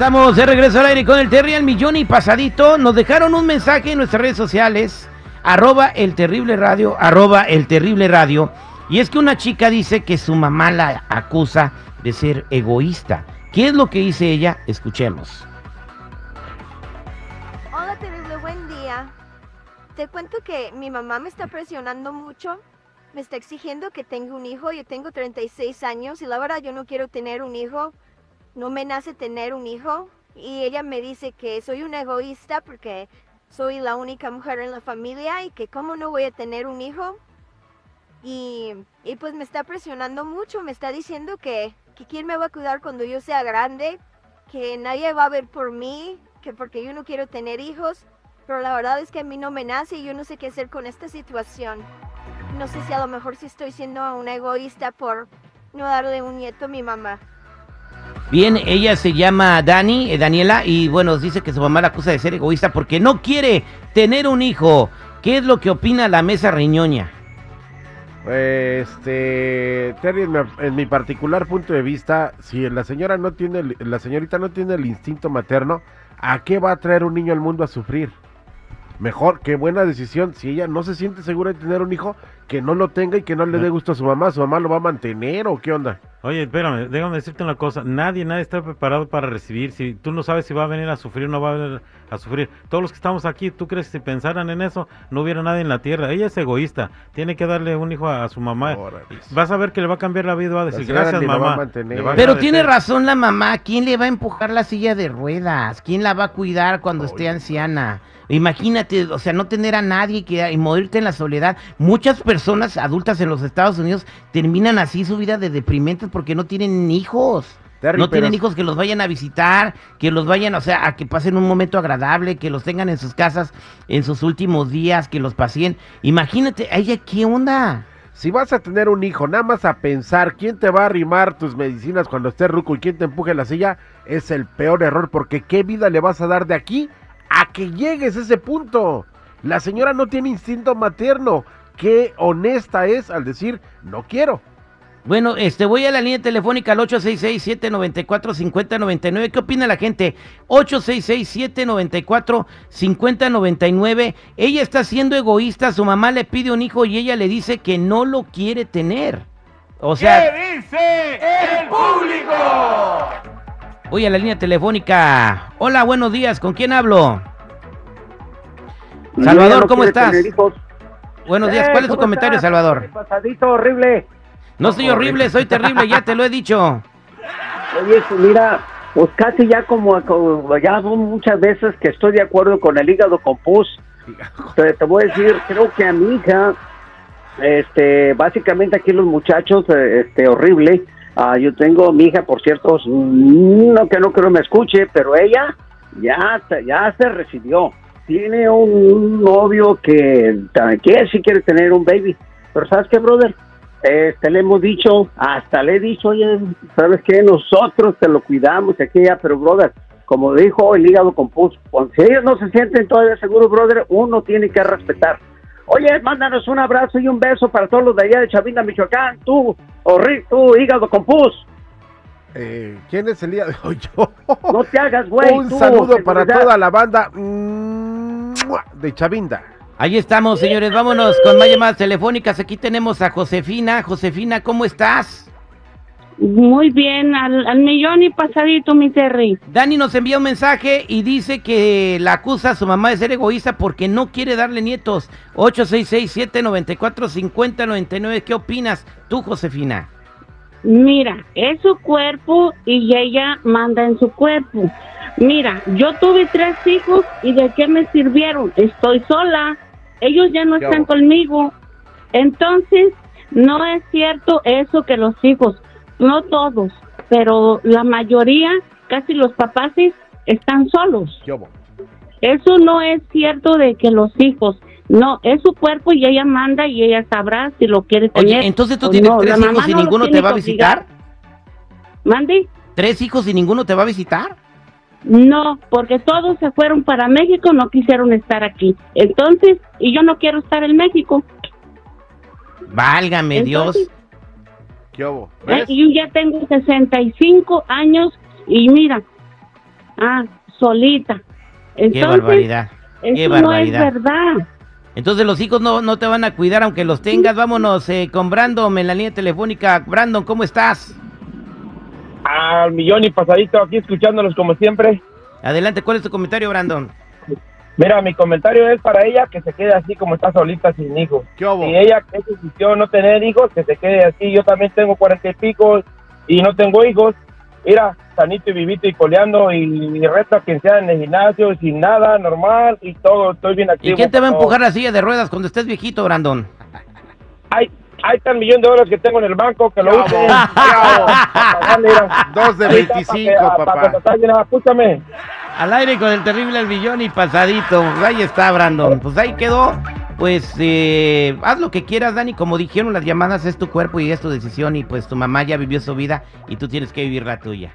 Estamos de regreso al aire con el Terry al millón y pasadito. Nos dejaron un mensaje en nuestras redes sociales, arroba el terrible radio, arroba el terrible radio. Y es que una chica dice que su mamá la acusa de ser egoísta. ¿Qué es lo que dice ella? Escuchemos. Hola, terrible, buen día. Te cuento que mi mamá me está presionando mucho. Me está exigiendo que tenga un hijo. Yo tengo 36 años y la verdad yo no quiero tener un hijo no me nace tener un hijo y ella me dice que soy una egoísta porque soy la única mujer en la familia y que cómo no voy a tener un hijo. Y, pues me está presionando mucho, me está diciendo que, que quién me va a cuidar cuando yo sea grande, que nadie va a ver por mí, que porque yo no quiero tener hijos, pero la verdad es que a mí no me nace y yo no sé qué hacer con esta situación. No sé si a lo mejor si estoy siendo una egoísta por no darle un nieto a mi mamá. Bien, ella se llama Dani, eh, Daniela, y bueno, dice que su mamá la acusa de ser egoísta porque no quiere tener un hijo. ¿Qué es lo que opina la mesa riñoña? Este, Terry, en mi, particular punto de vista, si la señora no tiene, la señorita no tiene el instinto materno, ¿a qué va a traer un niño al mundo a sufrir? Mejor, qué buena decisión. Si ella no se siente segura de tener un hijo, que no lo tenga y que no le dé gusto a su mamá. ¿Su mamá lo va a mantener o qué onda? Oye, espérame, déjame decirte una cosa. Nadie, nadie está preparado para recibir. Si tú no sabes si va a venir a sufrir o no va a venir a sufrir. Todos los que estamos aquí, ¿tú crees que si pensaran en eso, no hubiera nadie en la tierra? Ella es egoísta. Tiene que darle un hijo a, su mamá. Vas a ver que le va a cambiar la vida. Va a decir, gracias, mamá. Pero tiene razón la mamá. ¿Quién le va a empujar la silla de ruedas? ¿Quién la va a cuidar cuando esté anciana? Imagínate, o sea, no tener a nadie que y morirte en la soledad. Muchas personas adultas en los Estados Unidos terminan así su vida de deprimentes porque no tienen hijos. no tienen hijos que los vayan a visitar, que los vayan, o sea, a que pasen un momento agradable, que los tengan en sus casas en sus últimos días, que los pasen. Imagínate, ella, ¿qué onda? Si vas a tener un hijo, nada más a pensar quién te va a arrimar tus medicinas cuando estés ruco y quién te empuje la silla, es el peor error, porque ¿qué vida le vas a dar de aquí a que llegues a ese punto. La señora no tiene instinto materno. Qué honesta es al decir no quiero. Bueno, este voy a la línea telefónica al 866-794-5099. ¿Qué opina la gente? 866-794-5099. Ella está siendo egoísta, su mamá le pide un hijo y ella le dice que no lo quiere tener. O sea, ¿Qué dice el público? Voy a la línea telefónica. Hola, buenos días. ¿Con quién hablo? Salvador, ¿cómo estás? Buenos días. ¿Cuál es tu comentario, Salvador? Pasadito horrible. No soy horrible, soy terrible, ya te lo he dicho. Oye, mira, pues casi ya como, ya muchas veces que estoy de acuerdo con el hígado compus. Te, te voy a decir, creo que a mi hija, este, básicamente aquí los muchachos, eh, este, horrible, Ah, yo tengo mi hija, por cierto, no que no creo me escuche, pero ella ya, ya se recibió. Tiene un novio que, que sí quiere tener un baby. Pero ¿sabes qué, brother? Este, le hemos dicho, hasta le he dicho, oye, ¿sabes qué? Nosotros te lo cuidamos aquí ya, pero brother, como dijo el hígado compuso, si ellos no se sienten todavía seguros, brother, uno tiene que respetar. Oye, mándanos un abrazo y un beso para todos los de allá de Chavinda, Michoacán. Tú, Rick, tú, hígado con Eh, ¿Quién es el día de hoy? Yo. No te hagas, güey. Un saludo para toda la banda de Chavinda. Ahí estamos, señores. Vámonos con más llamadas telefónicas. Aquí tenemos a Josefina. Josefina, ¿cómo estás? Muy bien, al, millón y pasadito, mi Terry. Dani nos envía un mensaje y dice que la acusa a su mamá de ser egoísta porque no quiere darle nietos. 866-794-5099. ¿Qué opinas tú, Josefina? Mira, es su cuerpo y ella manda en su cuerpo. Mira, yo tuve tres hijos y ¿de qué me sirvieron? Estoy sola. Ellos ya no están conmigo. Entonces, no es cierto eso que los hijos no todos, pero la mayoría, casi los papás están solos. Eso no es cierto de que los hijos, no, es su cuerpo y ella manda y ella sabrá si lo quiere tener. Oye, entonces tú tienes tres hijos y ninguno te va a visitar. ¿Mande? ¿Tres hijos y ninguno te va a visitar? No, porque todos se fueron para México, no quisieron estar aquí. Entonces, y yo no quiero estar en México. Válgame Dios. ¿Qué Yo ya tengo 65 años y mira, Ah, solita. Qué barbaridad. eso Qué no es barbaridad. verdad. Entonces los hijos no, no te van a cuidar aunque los tengas. Vámonos eh, con Brandon en la línea telefónica. Brandon, ¿cómo estás? Al millón y pasadito aquí escuchándolos como siempre. Adelante, ¿cuál es tu comentario, Brandon? Mira, mi comentario es para ella que se quede así como está solita sin hijos. ¿Qué hubo? Si ella es decisión no tener hijos, que se quede así. Yo también tengo cuarenta y pico y no tengo hijos. Mira, sanito y vivito y coleando y, y reto a quien sea en el gimnasio sin nada, normal y todo. Estoy bien ¿Y activo. quién te va a empujar la silla de ruedas cuando estés viejito, Brandon? Hay, hay tan millón de dólares que tengo en el banco que lo mira. Dos de Ahorita, 25, para que- papá. Para escúchame. Al aire con el terrible al millón y pasadito. Pues ahí está, Brandon. Pues ahí quedó. Pues eh, haz lo que quieras, Dani. Como dijeron las llamadas, es tu cuerpo y es tu decisión. Y pues tu mamá ya vivió su vida y tú tienes que vivir la tuya.